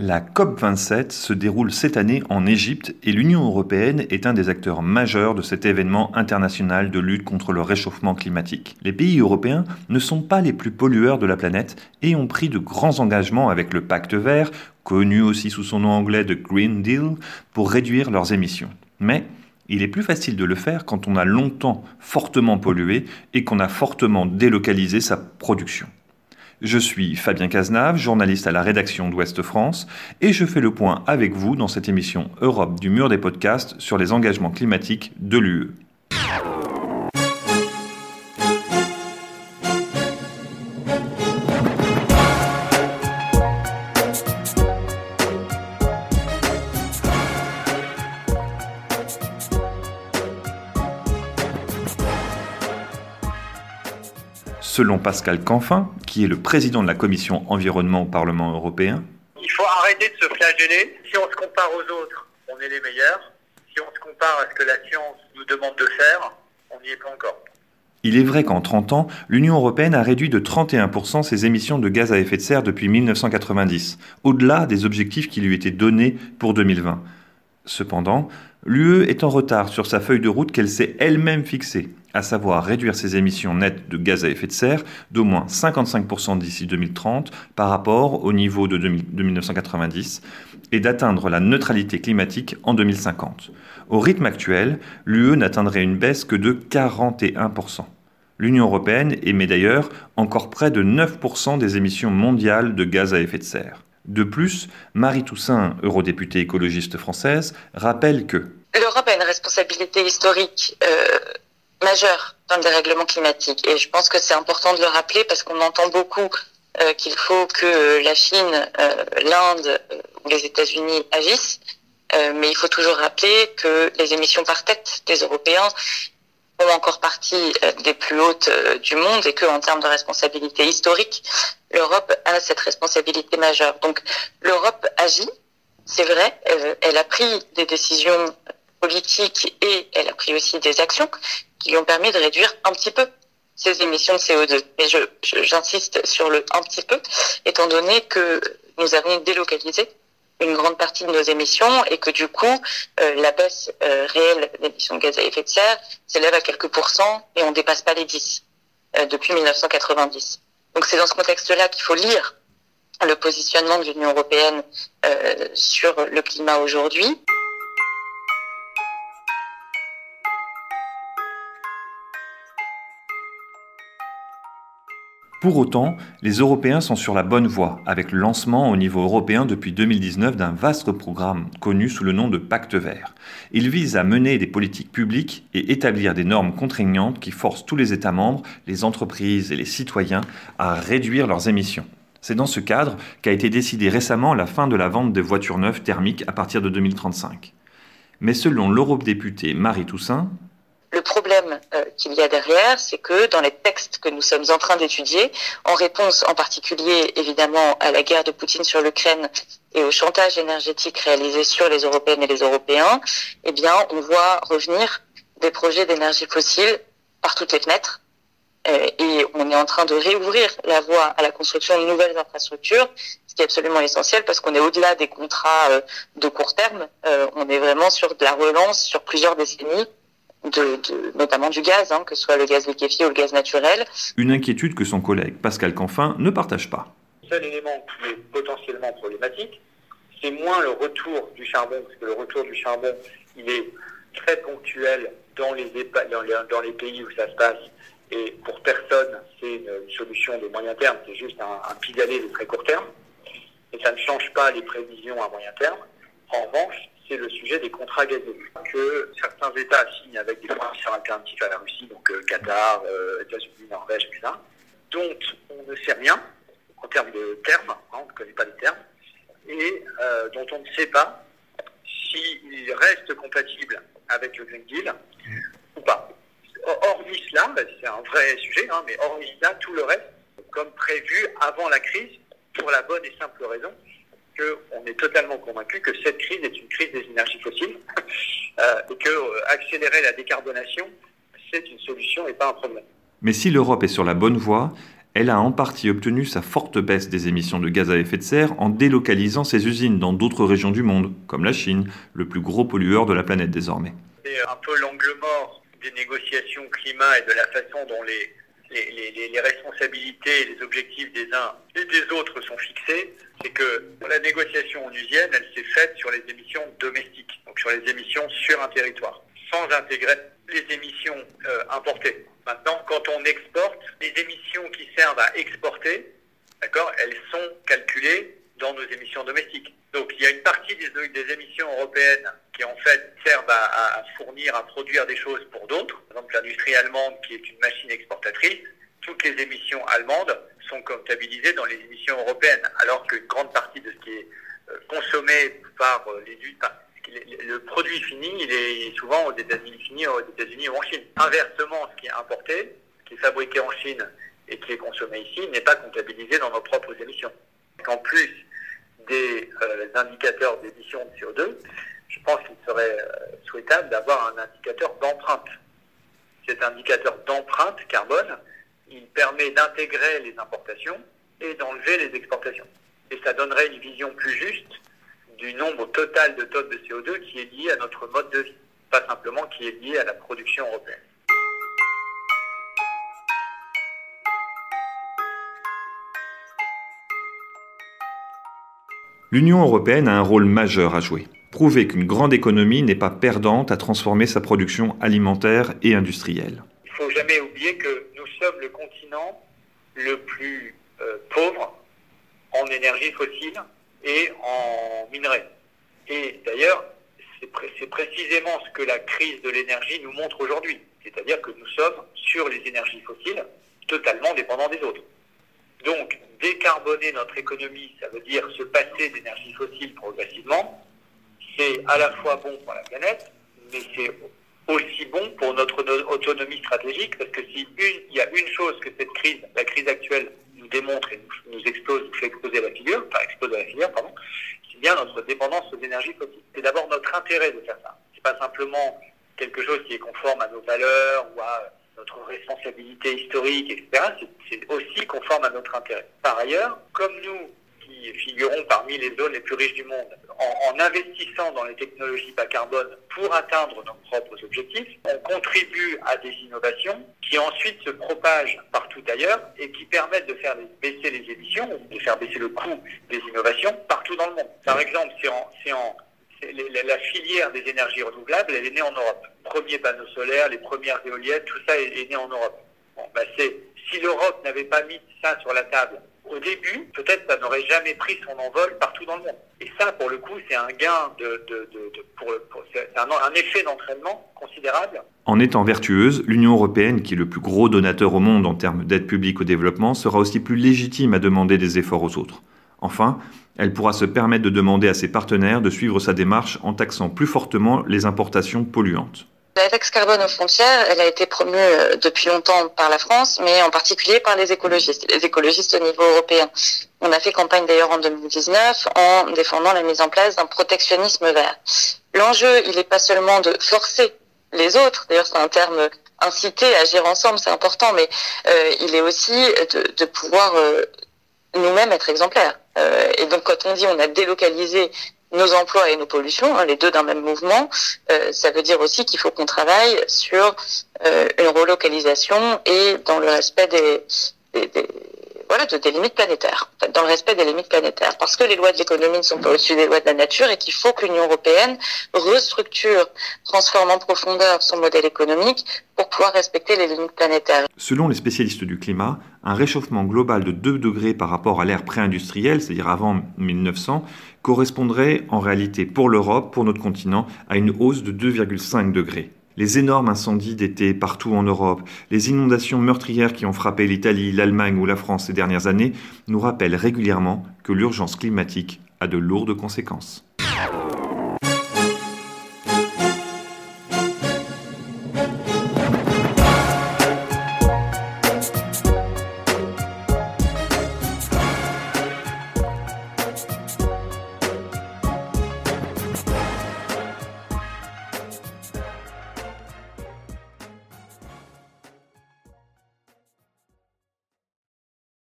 La COP27 se déroule cette année en Égypte et l'Union européenne est un des acteurs majeurs de cet événement international de lutte contre le réchauffement climatique. Les pays européens ne sont pas les plus pollueurs de la planète et ont pris de grands engagements avec le pacte vert, connu aussi sous son nom anglais de Green Deal, pour réduire leurs émissions. Mais il est plus facile de le faire quand on a longtemps fortement pollué et qu'on a fortement délocalisé sa production. Je suis Fabien Cazenave, journaliste à la rédaction d'Ouest France, et je fais le point avec vous dans cette émission Europe du mur des podcasts sur les engagements climatiques de l'UE. Selon Pascal Canfin, qui est le président de la commission environnement au Parlement européen, il faut arrêter de se flageller. Si on se compare aux autres, on est les meilleurs. Si on se compare à ce que la science nous demande de faire, on n'y est pas encore. Il est vrai qu'en 30 ans, l'Union européenne a réduit de 31% ses émissions de gaz à effet de serre depuis 1990, au-delà des objectifs qui lui étaient donnés pour 2020. Cependant, l'UE est en retard sur sa feuille de route qu'elle s'est elle-même fixée, à savoir réduire ses émissions nettes de gaz à effet de serre d'au moins 55% d'ici 2030 par rapport au niveau de, 1990 et d'atteindre la neutralité climatique en 2050. Au rythme actuel, l'UE n'atteindrait une baisse que de 41%. L'Union européenne émet d'ailleurs encore près de 9% des émissions mondiales de gaz à effet de serre. De plus, Marie Toussaint, eurodéputée écologiste française, rappelle que l'Europe a une responsabilité historique euh, majeure dans le dérèglement climatique. Et je pense que c'est important de le rappeler parce qu'on entend beaucoup euh, qu'il faut que la Chine, euh, l'Inde ou les États-Unis agissent. mais il faut toujours rappeler que les émissions par tête des Européens font encore partie des plus hautes du monde et qu'en termes de responsabilité historique, l'Europe a cette responsabilité majeure. Donc l'Europe agit, c'est vrai, elle, a pris des décisions politiques et elle a pris aussi des actions qui lui ont permis de réduire un petit peu ses émissions de CO2. Et je, j'insiste sur le un petit peu, étant donné que nous avons délocalisé une grande partie de nos émissions et que du coup, euh, la baisse euh, réelle d'émissions de gaz à effet de serre s'élève à quelques pourcents et on dépasse pas les 10 euh, depuis 1990. Donc c'est dans ce contexte-là qu'il faut lire le positionnement de l'Union européenne euh, sur le climat aujourd'hui. Pour autant, les Européens sont sur la bonne voie, avec le lancement au niveau européen depuis 2019 d'un vaste programme connu sous le nom de Pacte vert. Il vise à mener des politiques publiques et établir des normes contraignantes qui forcent tous les États membres, les entreprises et les citoyens à réduire leurs émissions. C'est dans ce cadre qu'a été décidé récemment la fin de la vente des voitures neuves thermiques à partir de 2035. Mais selon l'eurodéputée Marie Toussaint, le problème euh, qu'il y a derrière, c'est que dans les textes que nous sommes en train d'étudier, en réponse en particulier évidemment à la guerre de Poutine sur l'Ukraine et au chantage énergétique réalisé sur les Européennes et les Européens, eh bien, on voit revenir des projets d'énergie fossile par toutes les fenêtres. Euh, et on est en train de réouvrir la voie à la construction de nouvelles infrastructures, ce qui est absolument essentiel parce qu'on est au-delà des contrats euh, de court terme. on est vraiment sur de la relance sur plusieurs décennies de, notamment du gaz, hein, que ce soit le gaz liquéfié ou le gaz naturel. Une inquiétude que son collègue Pascal Canfin ne partage pas. Le seul élément qui est potentiellement problématique, c'est moins le retour du charbon, parce que le retour du charbon, il est très ponctuel dans les, dans les, pays où ça se passe. Et pour personne, c'est une, solution de moyen terme, c'est juste un, un pis-aller de très court terme. Et ça ne change pas les prévisions à moyen terme. En revanche, c'est le sujet des contrats gazeux que certains États signent avec des fournisseurs alternatifs à la Russie, donc euh, Qatar, euh, États-Unis, Norvège, etc., dont on ne sait rien en termes de termes, hein, on ne connaît pas les termes, et euh, dont on ne sait pas s'ils restent compatibles avec le Green Deal ou pas. Hormis cela, bah, c'est un vrai sujet, hein, mais hormis cela, tout le reste, comme prévu avant la crise, pour la bonne et simple raison qu'on est totalement convaincu que cette crise est une crise des énergies fossiles euh, et que euh, accélérer la décarbonation, c'est une solution et pas un problème. Mais si l'Europe est sur la bonne voie, elle a en partie obtenu sa forte baisse des émissions de gaz à effet de serre en délocalisant ses usines dans d'autres régions du monde, comme la Chine, le plus gros pollueur de la planète désormais. C'est un peu l'angle mort des négociations climat et de la façon dont les, les, responsabilités et les objectifs des uns et des autres sont fixés, c'est que la négociation onusienne, elle s'est faite sur les émissions domestiques, donc sur les émissions sur un territoire, sans intégrer les émissions euh, importées. Maintenant, quand on exporte, les émissions qui servent à exporter, d'accord, elles sont calculées dans nos émissions domestiques. Donc il y a une partie des, émissions européennes qui en fait servent à, fournir, à produire des choses pour d'autres. Par exemple, l'industrie allemande qui est une machine exportatrice, toutes les émissions allemandes sont comptabilisées dans les émissions européennes, alors qu'une grande partie de ce qui est euh, consommé par euh, les le produit fini, il est souvent aux États-Unis fini aux États-Unis ou en Chine. Inversement, ce qui est importé, qui est fabriqué en Chine et qui est consommé ici, n'est pas comptabilisé dans nos propres émissions. En plus des euh, indicateurs d'émissions de CO2, je pense qu'il serait euh, souhaitable d'avoir un indicateur d'empreinte. Cet indicateur d'empreinte carbone, il permet d'intégrer les importations et d'enlever les exportations. Et ça donnerait une vision plus juste du nombre total de tonnes de CO2 qui est lié à notre mode de vie, pas simplement qui est lié à la production européenne. L'Union européenne a un rôle majeur à jouer. Prouver qu'une grande économie n'est pas perdante à transformer sa production alimentaire et industrielle. Il ne faut jamais oublier que nous sommes le continent le plus euh, pauvre en énergie fossile et en minerais. Et d'ailleurs, c'est précisément ce que la crise de l'énergie nous montre aujourd'hui. C'est-à-dire que nous sommes sur les énergies fossiles totalement dépendants des autres. Donc, décarboner notre économie, ça veut dire se passer d'énergie fossile progressivement. C'est à la fois bon pour la planète, mais c'est aussi bon pour notre autonomie stratégique, parce que s'il y a une chose que cette crise, la crise actuelle, nous démontre et nous, explose, nous fait exploser la figure, enfin exploser la figure, pardon, c'est bien notre dépendance aux énergies fossiles. C'est d'abord notre intérêt de faire ça. C'est pas simplement quelque chose qui est conforme à nos valeurs ou à notre responsabilité historique, etc., c'est aussi conforme à notre intérêt. Par ailleurs, comme nous, qui figurons parmi les zones les plus riches du monde, en, investissant dans les technologies bas carbone pour atteindre nos propres objectifs, on contribue à des innovations qui ensuite se propagent partout ailleurs et qui permettent de faire baisser les émissions, de faire baisser le coût des innovations partout dans le monde. Par exemple, c'est en, la filière des énergies renouvelables, elle est née en Europe. Premier panneau solaire, les premières éoliennes, tout ça est, né en Europe. Bah si l'Europe n'avait pas mis ça sur la table au début, peut-être ça n'aurait jamais pris son envol partout dans le monde. Et ça, pour le coup, c'est un gain de, c'est un, effet d'entraînement considérable. En étant vertueuse, l'Union européenne, qui est le plus gros donateur au monde en termes d'aide publique au développement, sera aussi plus légitime à demander des efforts aux autres. Enfin, elle pourra se permettre de demander à ses partenaires de suivre sa démarche en taxant plus fortement les importations polluantes. La taxe carbone aux frontières, elle a été promue euh, depuis longtemps par la France, mais en particulier par les écologistes, les écologistes au niveau européen. On a fait campagne d'ailleurs en 2019 en défendant la mise en place d'un protectionnisme vert. L'enjeu, il n'est pas seulement de forcer les autres, d'ailleurs c'est un terme incité à agir ensemble, c'est important, mais euh, il est aussi de, de pouvoir euh, nous-mêmes être exemplaires. Euh, et donc quand on dit on a délocalisé nos emplois et nos pollutions, hein, les deux d'un même mouvement, euh, ça veut dire aussi qu'il faut qu'on travaille sur euh, une relocalisation et dans le respect des, des, des voilà, de, des limites planétaires, dans le respect des limites planétaires, parce que les lois de l'économie ne sont pas au-dessus des lois de la nature et qu'il faut que l'Union européenne restructure, transforme en profondeur son modèle économique pour pouvoir respecter les limites planétaires. Selon les spécialistes du climat, un réchauffement global de 2 degrés par rapport à l'ère pré-industrielle, c'est-à-dire avant 1900, correspondrait en réalité pour l'Europe, pour notre continent, à une hausse de 2,5 degrés les énormes incendies d'été partout en Europe, les inondations meurtrières qui ont frappé l'Italie, l'Allemagne ou la France ces dernières années nous rappellent régulièrement que l'urgence climatique a de lourdes conséquences.